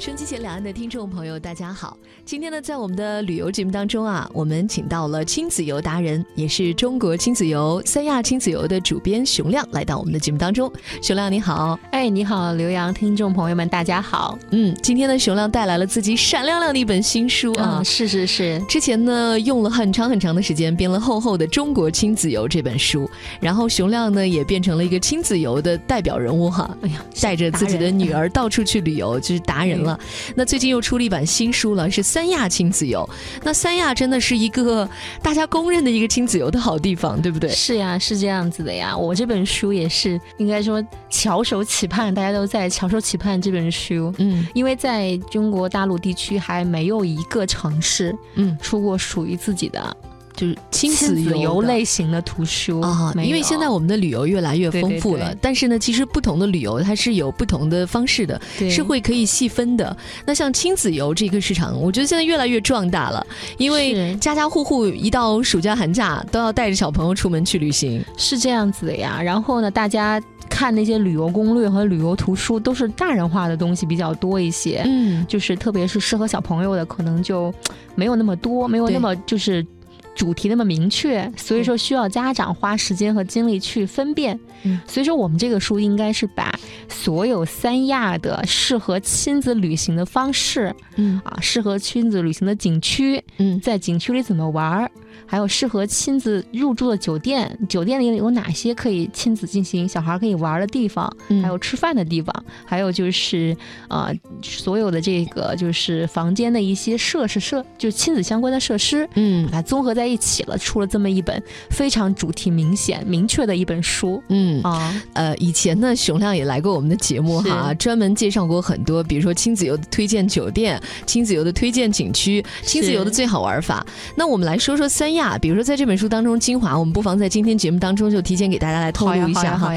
收机前两岸的听众朋友，大家好。今天呢，在我们的旅游节目当中啊，我们请到了亲子游达人，也是中国亲子游、三亚亲子游的主编熊亮，来到我们的节目当中。熊亮你好，哎，你好，刘洋，听众朋友们，大家好。嗯，今天呢，熊亮带来了自己闪亮亮的一本新书啊，是是是。之前呢，用了很长很长的时间编了厚厚的《中国亲子游》这本书，然后熊亮呢，也变成了一个亲子游的代表人物哈。哎呀，带着自己的女儿到处去旅游，就是达人了。那最近又出了一版新书了，是三亚亲子游。那三亚真的是一个大家公认的一个亲子游的好地方，对不对？是呀，是这样子的呀。我这本书也是应该说翘首企盼，大家都在翘首企盼这本书。嗯，因为在中国大陆地区还没有一个城市嗯出过属于自己的。就是亲子游类型的图书啊，因为现在我们的旅游越来越丰富了，但是呢，其实不同的旅游它是有不同的方式的，是会可以细分的。那像亲子游这个市场，我觉得现在越来越壮大了，因为家家户户一到暑假寒假都要带着小朋友出门去旅行，是这样子的呀。然后呢，大家看那些旅游攻略和旅游图书都是大人化的东西比较多一些，嗯，就是特别是适合小朋友的，可能就没有那么多，没有那么就是。主题那么明确，所以说需要家长花时间和精力去分辨。所以说我们这个书应该是把所有三亚的适合亲子旅行的方式，嗯啊，适合亲子旅行的景区，嗯，在景区里怎么玩儿。还有适合亲子入住的酒店，酒店里有哪些可以亲子进行、小孩可以玩的地方？还有吃饭的地方，还有就是呃，所有的这个就是房间的一些设施设，就亲子相关的设施，嗯，把它综合在一起了，出了这么一本非常主题明显、明确的一本书。嗯啊，呃，以前呢，熊亮也来过我们的节目哈，专门介绍过很多，比如说亲子游的推荐酒店、亲子游的推荐景区、亲子游的最好玩法。那我们来说说三亚。比如说，在这本书当中精华，我们不妨在今天节目当中就提前给大家来透露一下哈。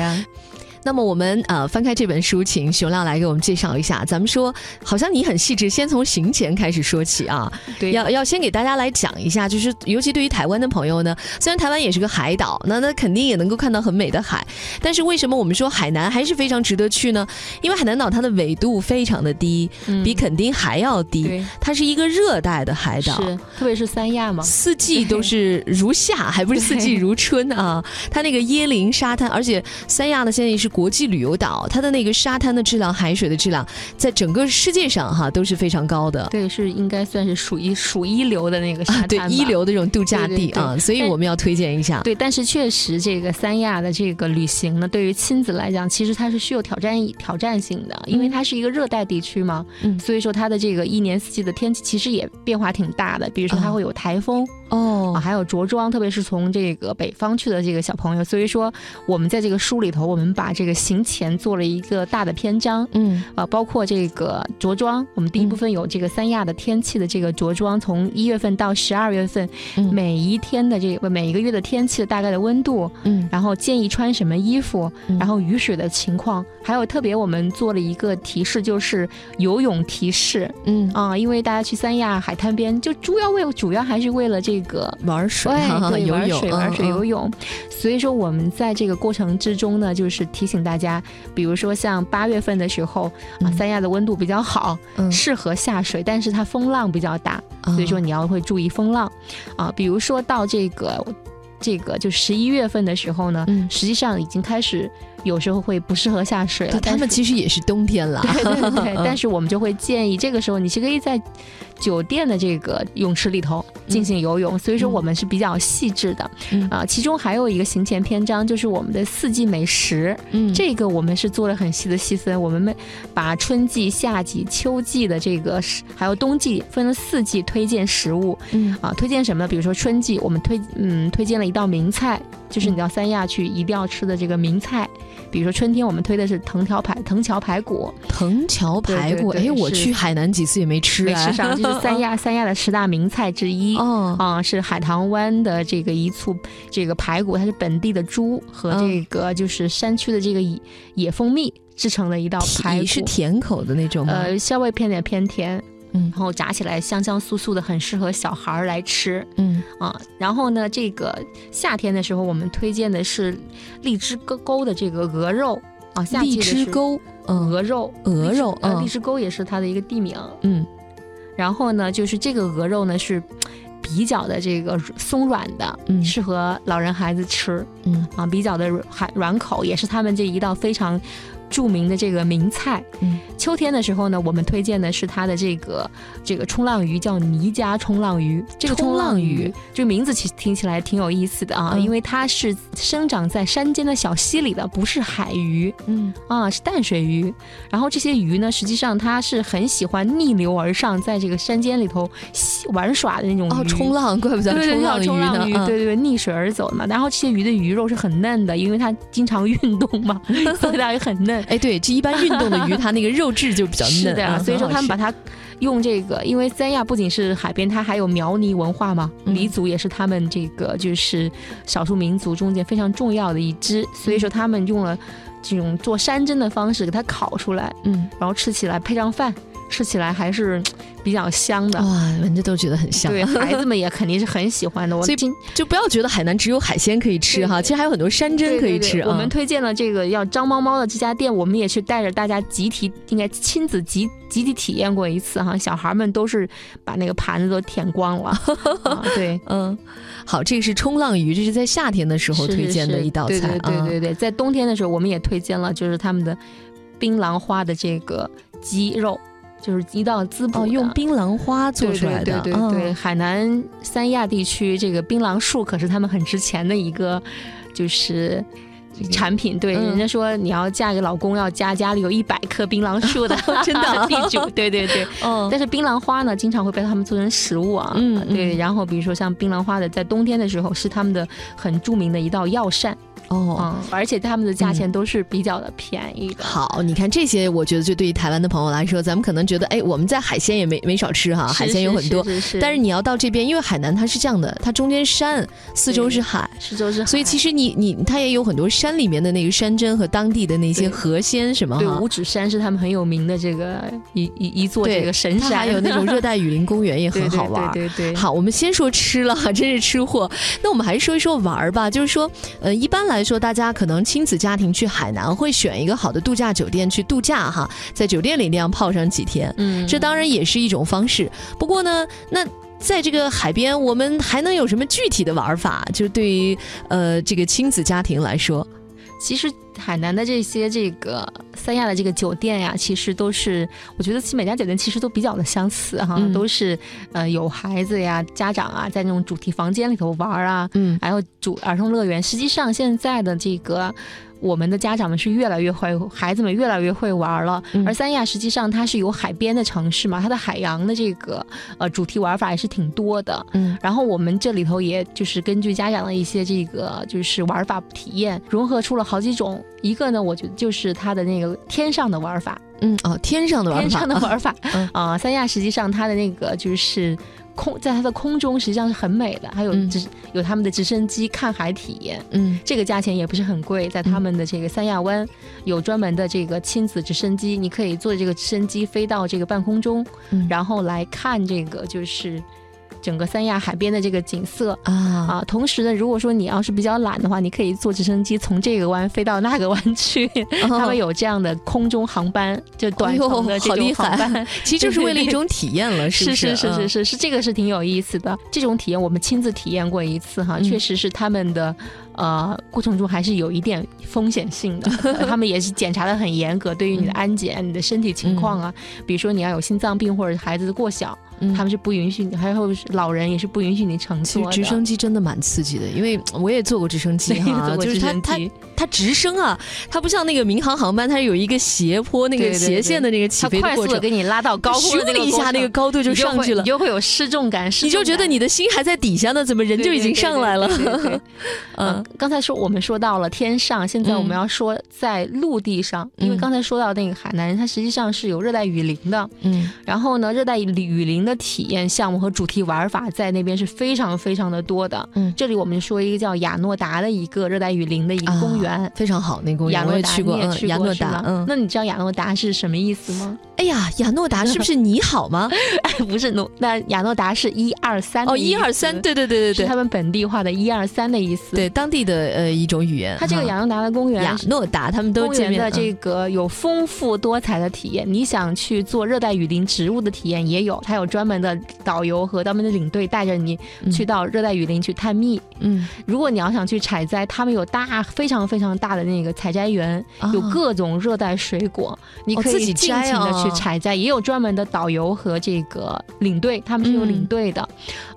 那么我们呃翻开这本书，请熊亮来给我们介绍一下。咱们说，好像你很细致，先从行前开始说起啊。对，要要先给大家来讲一下，就是尤其对于台湾的朋友呢，虽然台湾也是个海岛，那那肯定也能够看到很美的海，但是为什么我们说海南还是非常值得去呢？因为海南岛它的纬度非常的低，比垦丁还要低，它是一个热带的海岛，是，特别是三亚嘛，四季都是如夏，还不是四季如春啊。它那个椰林沙滩，而且三亚呢现在也是。国际旅游岛，它的那个沙滩的质量、海水的质量，在整个世界上哈都是非常高的。对，是应该算是属于数一流的那个沙滩对，一流的这种度假地啊，所以我们要推荐一下。对，但是确实这个三亚的这个旅行呢，对于亲子来讲，其实它是需要挑战挑战性的，因为它是一个热带地区嘛，嗯，所以说它的这个一年四季的天气其实也变化挺大的。比如说它会有台风哦，还有着装，特别是从这个北方去的这个小朋友，所以说我们在这个书里头，我们把这这个行前做了一个大的篇章，嗯，啊，包括这个着装，我们第一部分有这个三亚的天气的这个着装，从一月份到十二月份，嗯。每一天的这个每一个月的天气的大概的温度，嗯，然后建议穿什么衣服，然后雨水的情况，还有特别我们做了一个提示，就是游泳提示，嗯。啊，因为大家去三亚海滩边，就主要为主要还是为了这个玩水，对，玩水玩水游泳，所以说我们在这个过程之中呢，就是提醒。大家，比如说像八月份的时候啊，三亚的温度比较好，适合下水，但是它风浪比较大，所以说你要会注意风浪啊。比如说到这个这个就十一月份的时候呢，实际上已经开始。有时候会不适合下水了，他们其实也是冬天了，对对 对。但是我们就会建议，这个时候你是可以在酒店的这个泳池里头进行游泳。所以说我们是比较细致的啊。其中还有一个行前篇章，就是我们的四季美食，嗯，这个我们是做了很细的细分。我们把春季、夏季、秋季的这个还有冬季分了四季推荐食物，嗯啊，推荐什么呢？比如说春季，我们推嗯推荐了一道名菜，就是你到三亚去一定要吃的这个名菜。比如说春天，我们推的是藤条排藤桥排骨，藤桥排骨，哎，我去海南几次也没吃，没吃上，就是三亚 三亚的十大名菜之一。哦，啊，是海棠湾的这个一簇这个排骨，它是本地的猪和这个就是山区的这个野野蜂蜜制成的一道排骨，是甜口的那种吗？呃，稍微偏点偏甜。嗯，然后炸起来香香酥酥的，很适合小孩儿来吃。嗯啊，然后呢，这个夏天的时候，我们推荐的是荔枝沟沟的这个鹅肉啊。荔枝沟鹅肉，鹅肉，呃，荔枝沟也是它的一个地名。嗯，然后呢，就是这个鹅肉呢是比较的这个松软的，嗯，适合老人孩子吃。嗯啊，比较的软软口，也是他们这一道非常。著名的这个名菜，嗯，秋天的时候呢，我们推荐的是它的这个这个冲浪鱼，叫泥家冲浪鱼。这个冲浪鱼这个名字其实听起来挺有意思的啊，因为它是生长在山间的小溪里的，不是海鱼，嗯啊是淡水鱼。然后这些鱼呢，实际上它是很喜欢逆流而上，在这个山间里头玩耍的那种哦，冲浪，怪不得冲浪鱼呢，对对对，逆水而走嘛。然后这些鱼的鱼肉是很嫩的，因为它经常运动嘛，所以它也很嫩。哎，对，这一般运动的鱼，它那个肉质就比较嫩啊。所以说他们把它用这个，因为三亚不仅是海边，它还有苗泥文化嘛，黎族也是他们这个就是少数民族中间非常重要的一支，所以说他们用了这种做山珍的方式给它烤出来，嗯，然后吃起来配上饭。吃起来还是比较香的哇，闻着都觉得很香。对 孩子们也肯定是很喜欢的。所以就不要觉得海南只有海鲜可以吃哈，其实还有很多山珍可以吃。我们推荐了这个要张猫猫的这家店，我们也去带着大家集体，应该亲子集集体体验过一次哈。小孩们都是把那个盘子都舔光了。对，嗯，好，这个是冲浪鱼，这是在夏天的时候推荐的一道菜。对对对对，在冬天的时候我们也推荐了，就是他们的槟榔花的这个鸡肉。就是一道滋补，用槟榔花做出来的。对对对对，海南三亚地区这个槟榔树可是他们很值钱的一个，就是产品。对，人家说你要嫁给老公，要家家里有一百棵槟榔树的，真的 地主。对对对，嗯。但是槟榔花呢，经常会被他们做成食物啊。嗯，对。然后比如说像槟榔花的，在冬天的时候是他们的很著名的一道药膳。哦，而且他们的价钱都是比较的便宜的。好，你看这些，我觉得就对于台湾的朋友来说，咱们可能觉得，哎，我们在海鲜也没没少吃哈，海鲜有很多。是是但是你要到这边，因为海南它是这样的，它中间山，四周是海，四周是海，所以其实你你它也有很多山里面的那个山珍和当地的那些河鲜什么哈。五指山是他们很有名的这个一一一座这个神山，还有那种热带雨林公园也很好 玩。对对对。好，我们先说吃了，真是吃货。那我们还是说一说玩吧，就是说，呃，一般来说，大家可能。亲子家庭去海南会选一个好的度假酒店去度假哈，在酒店里那样泡上几天，嗯，这当然也是一种方式。不过呢，那在这个海边，我们还能有什么具体的玩法？就对于呃这个亲子家庭来说，其实海南的这些这个三亚的这个酒店呀，其实都是我觉得其每家酒店其实都比较的相似哈，都是呃有孩子呀、家长啊在那种主题房间里头玩啊，嗯，还有主儿童乐园。实际上现在的这个。我们的家长们是越来越会，孩子们越来越会玩了。而三亚实际上它是有海边的城市嘛，它的海洋的这个呃主题玩法也是挺多的。嗯，然后我们这里头也就是根据家长的一些这个就是玩法体验，融合出了好几种。一个呢，我觉得就是它的那个天上的玩法。嗯，哦，天上的玩法，天上的玩法。啊，三亚实际上它的那个就是。空在它的空中实际上是很美的，还有直有他们的直升机看海体验，嗯，这个价钱也不是很贵，在他们的这个三亚湾有专门的这个亲子直升机，你可以坐这个直升机飞到这个半空中，然后来看这个就是。整个三亚海边的这个景色。啊。啊！同时呢，如果说你要是比较懒的话，你可以坐直升机从这个湾飞到那个湾去，他们有这样的空中航班，就短程的这种航班，其实就是为了一种体验了，是是？是是是是，这个是挺有意思的。这种体验我们亲自体验过一次哈，确实是他们的呃过程中还是有一点风险性的，他们也是检查的很严格，对于你的安检、你的身体情况啊，比如说你要有心脏病或者孩子过小。他们是不允许你，还有老人也是不允许你乘坐。其实直升机真的蛮刺激的，因为我也坐过直升机哈，就是它它它直升啊，它不像那个民航航班，它有一个斜坡那个斜线的那个起飞过程，给你拉到高，一下那个高度就上去了，你就会有失重感，你就觉得你的心还在底下呢，怎么人就已经上来了？嗯，刚才说我们说到了天上，现在我们要说在陆地上，因为刚才说到那个海南人，他实际上是有热带雨林的，嗯，然后呢，热带雨林的体验项目和主题玩法在那边是非常非常的多的。嗯，这里我们说一个叫亚诺达的一个热带雨林的一个公园，非常好。那公园亚诺达，去过雅诺达。嗯，那你知道雅诺达是什么意思吗？哎，哎呀，亚诺达 是不是你好吗？哎不是，那亚诺达是一二三哦，一二三，对对对对对，是他们本地化的一二三的意思，对当地的呃一种语言。它这个亚诺达的公园，亚诺达他们都公园的这个有丰富多彩的体验。你想去做热带雨林植物的体验也有，它有专门的导游和专门的领队带着你去到热带雨林去探秘。嗯，如果你要想去采摘，他们有大非常非常大的那个采摘园，有各种热带水果，你可以尽情的去采摘，也有专门的导游和这个领队，他们是有领队的。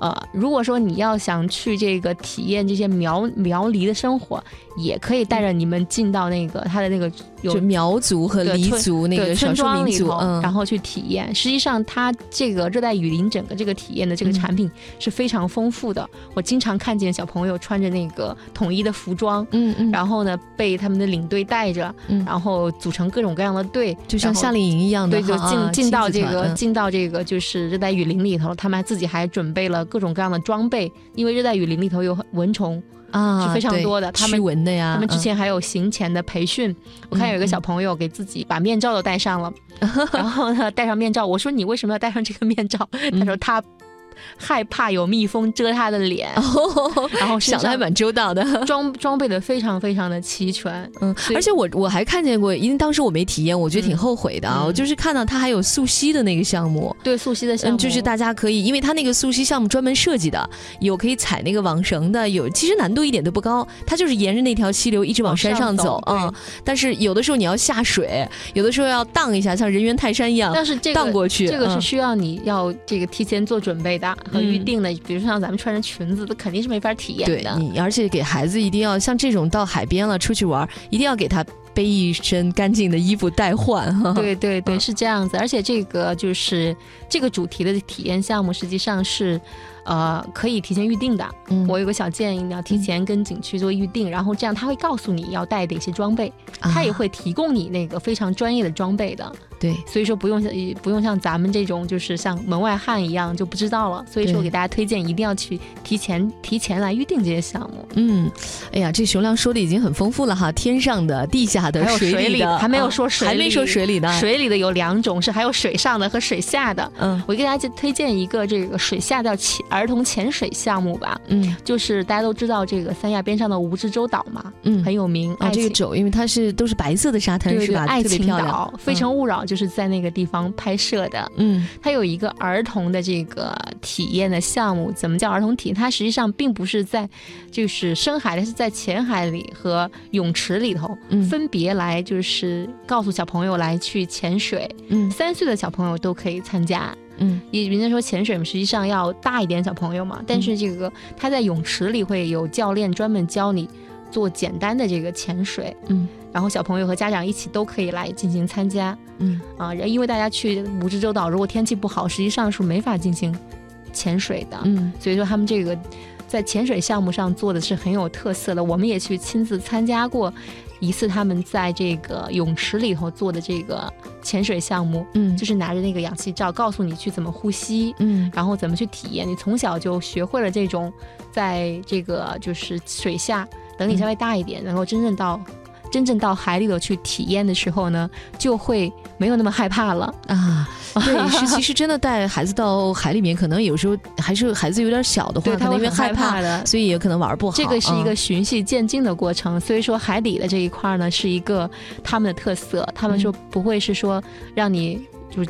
呃，如果说你要想去这个体验这些苗苗黎的生活。也可以带着你们进到那个他的那个有苗族和黎族那个村庄里头，然后去体验。实际上，它这个热带雨林整个这个体验的这个产品是非常丰富的。我经常看见小朋友穿着那个统一的服装，嗯嗯，然后呢被他们的领队带着，然后组成各种各样的队，就像夏令营一样的，对，就进进到这个进到这个就是热带雨林里头，他们自己还准备了各种各样的装备，因为热带雨林里头有蚊虫。啊，是非常多的，他们文的呀。他们之前还有行前的培训，我看有一个小朋友给自己把面罩都戴上了，然后呢戴上面罩，我说你为什么要戴上这个面罩？他说他。害怕有蜜蜂蛰他的脸，然后想的还蛮周到的，装装备的非常非常的齐全。嗯，而且我我还看见过，因为当时我没体验，我觉得挺后悔的啊。我就是看到他还有溯溪的那个项目，对溯溪的项目，就是大家可以，因为他那个溯溪项目专门设计的，有可以踩那个网绳的，有其实难度一点都不高，他就是沿着那条溪流一直往山上走啊。但是有的时候你要下水，有的时候要荡一下，像人猿泰山一样，但是这个荡过去，这个是需要你要这个提前做准备的。和预定的，比如说像咱们穿着裙子，那肯定是没法体验的。对你，而且给孩子一定要像这种到海边了出去玩，一定要给他背一身干净的衣服代换。哈，对对对，是这样子。而且这个就是这个主题的体验项目，实际上是。呃，可以提前预定的。嗯，我有个小建议，你要提前跟景区做预定，然后这样他会告诉你要带哪些装备，他也会提供你那个非常专业的装备的。对，所以说不用像不用像咱们这种就是像门外汉一样就不知道了。所以说我给大家推荐一定要去提前提前来预定这些项目。嗯，哎呀，这熊亮说的已经很丰富了哈，天上的、地下的、水里的，还没有说水，还没说水里的。水里的有两种，是还有水上的和水下的。嗯，我给大家推荐一个这个水下叫潜儿童潜水项目吧。嗯，就是大家都知道这个三亚边上的蜈支洲岛嘛，嗯，很有名啊。这个洲因为它是都是白色的沙滩是吧？爱情岛，《非诚勿扰》就是在那个地方拍摄的。嗯，它有一个儿童的这个体验的项目。怎么叫儿童体？它实际上并不是在就是深海，它是在浅海里和泳池里头分别来就是告诉小朋友来去潜水。嗯，三岁的小朋友都可以参加。嗯，也人家说潜水嘛，实际上要大一点小朋友嘛。但是这个他在泳池里会有教练专门教你做简单的这个潜水。嗯，然后小朋友和家长一起都可以来进行参加。嗯，啊，因为大家去蜈支洲岛，如果天气不好，实际上是没法进行潜水的。嗯，所以说他们这个在潜水项目上做的是很有特色的。我们也去亲自参加过。一次，他们在这个泳池里头做的这个潜水项目，嗯，就是拿着那个氧气罩，告诉你去怎么呼吸，嗯，然后怎么去体验。你从小就学会了这种，在这个就是水下，等你稍微大一点，能够真正到。真正到海里头去体验的时候呢，就会没有那么害怕了啊。对，是其实真的带孩子到海里面，可能有时候还是孩子有点小的话，他因为害怕的，所以也可能玩不好。这个是一个循序渐进的过程，所以说海底的这一块呢，是一个他们的特色。他们说不会是说让你就。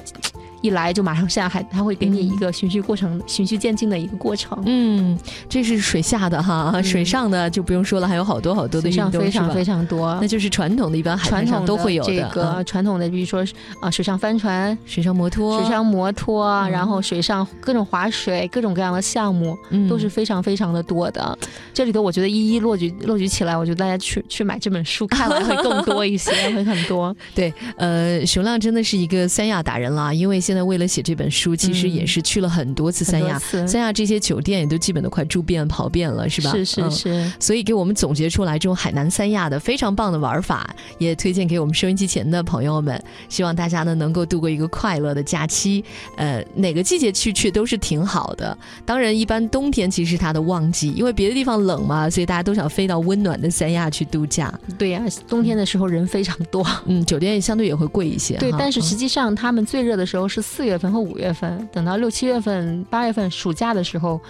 一来就马上下海，他会给你一个循序过程、循序渐进的一个过程。嗯，这是水下的哈，水上的就不用说了，还有好多好多的运动非常非常多。那就是传统的一般海滩上都会有的。这个传统的，比如说啊，水上帆船、水上摩托、水上摩托，然后水上各种划水、各种各样的项目，都是非常非常的多的。这里头我觉得一一落举落举起来，我觉得大家去去买这本书看完会更多一些，会很多。对，呃，熊亮真的是一个三亚达人了，因为。现在为了写这本书，其实也是去了很多次三亚，三亚这些酒店也都基本都快住遍跑遍了，是吧？是是是。所以给我们总结出来这种海南三亚的非常棒的玩法，也推荐给我们收音机前的朋友们。希望大家呢能够度过一个快乐的假期。呃，哪个季节去去都是挺好的。当然，一般冬天其实是它的旺季，因为别的地方冷嘛，所以大家都想飞到温暖的三亚去度假。对呀，冬天的时候人非常多，嗯，酒店相对也会贵一些。对，但是实际上他们最热的时候是四月份和五月份，等到六七月份、八月份暑假的时候。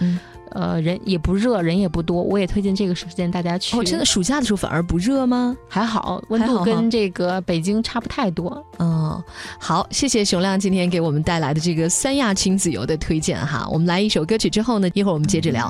呃，人也不热，人也不多，我也推荐这个时间大家去。哦，真的，暑假的时候反而不热吗？还好，温度跟这个北京差不太多。嗯，好，谢谢熊亮今天给我们带来的这个三亚亲子游的推荐哈。我们来一首歌曲之后呢，一会儿我们接着聊。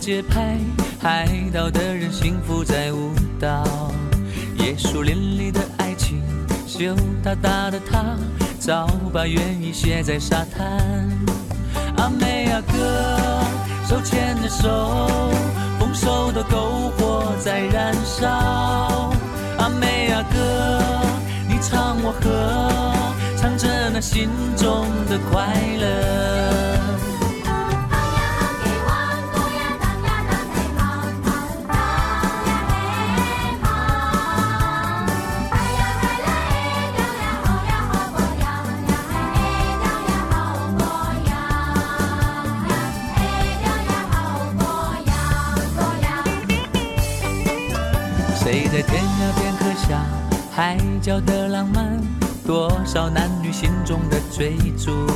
节拍，海岛的人幸福在舞蹈。椰树林里的爱情，羞答答的他，早把愿意写在沙滩。阿美亚哥，手牵着手，丰收的篝火在燃烧。阿美亚哥，你唱我和，唱着那心中的快乐。海角的浪漫，多少男女心中的追逐。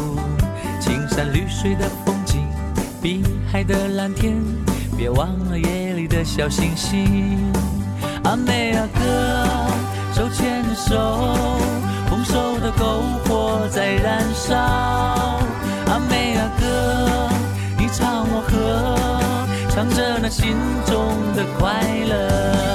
青山绿水的风景，碧海的蓝天，别忘了夜里的小星星。阿妹啊哥，手牵着手，丰收的篝火在燃烧。阿妹啊哥，你唱我和，唱着那心中的快乐。